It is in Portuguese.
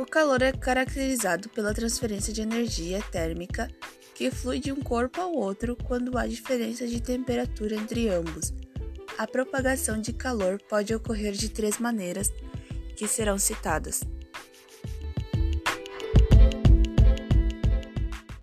O calor é caracterizado pela transferência de energia térmica que flui de um corpo ao outro quando há diferença de temperatura entre ambos. A propagação de calor pode ocorrer de três maneiras que serão citadas.